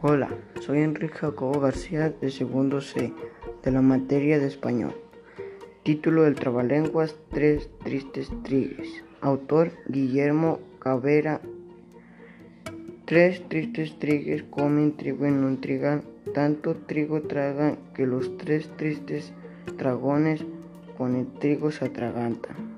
Hola, soy Enrique Jacobo García de segundo C de la materia de español. Título del Trabalenguas Tres Tristes Trigues. Autor Guillermo Cabrera. Tres tristes trigues comen trigo en un trigal, tanto trigo tragan que los tres tristes dragones con el trigo se atragantan.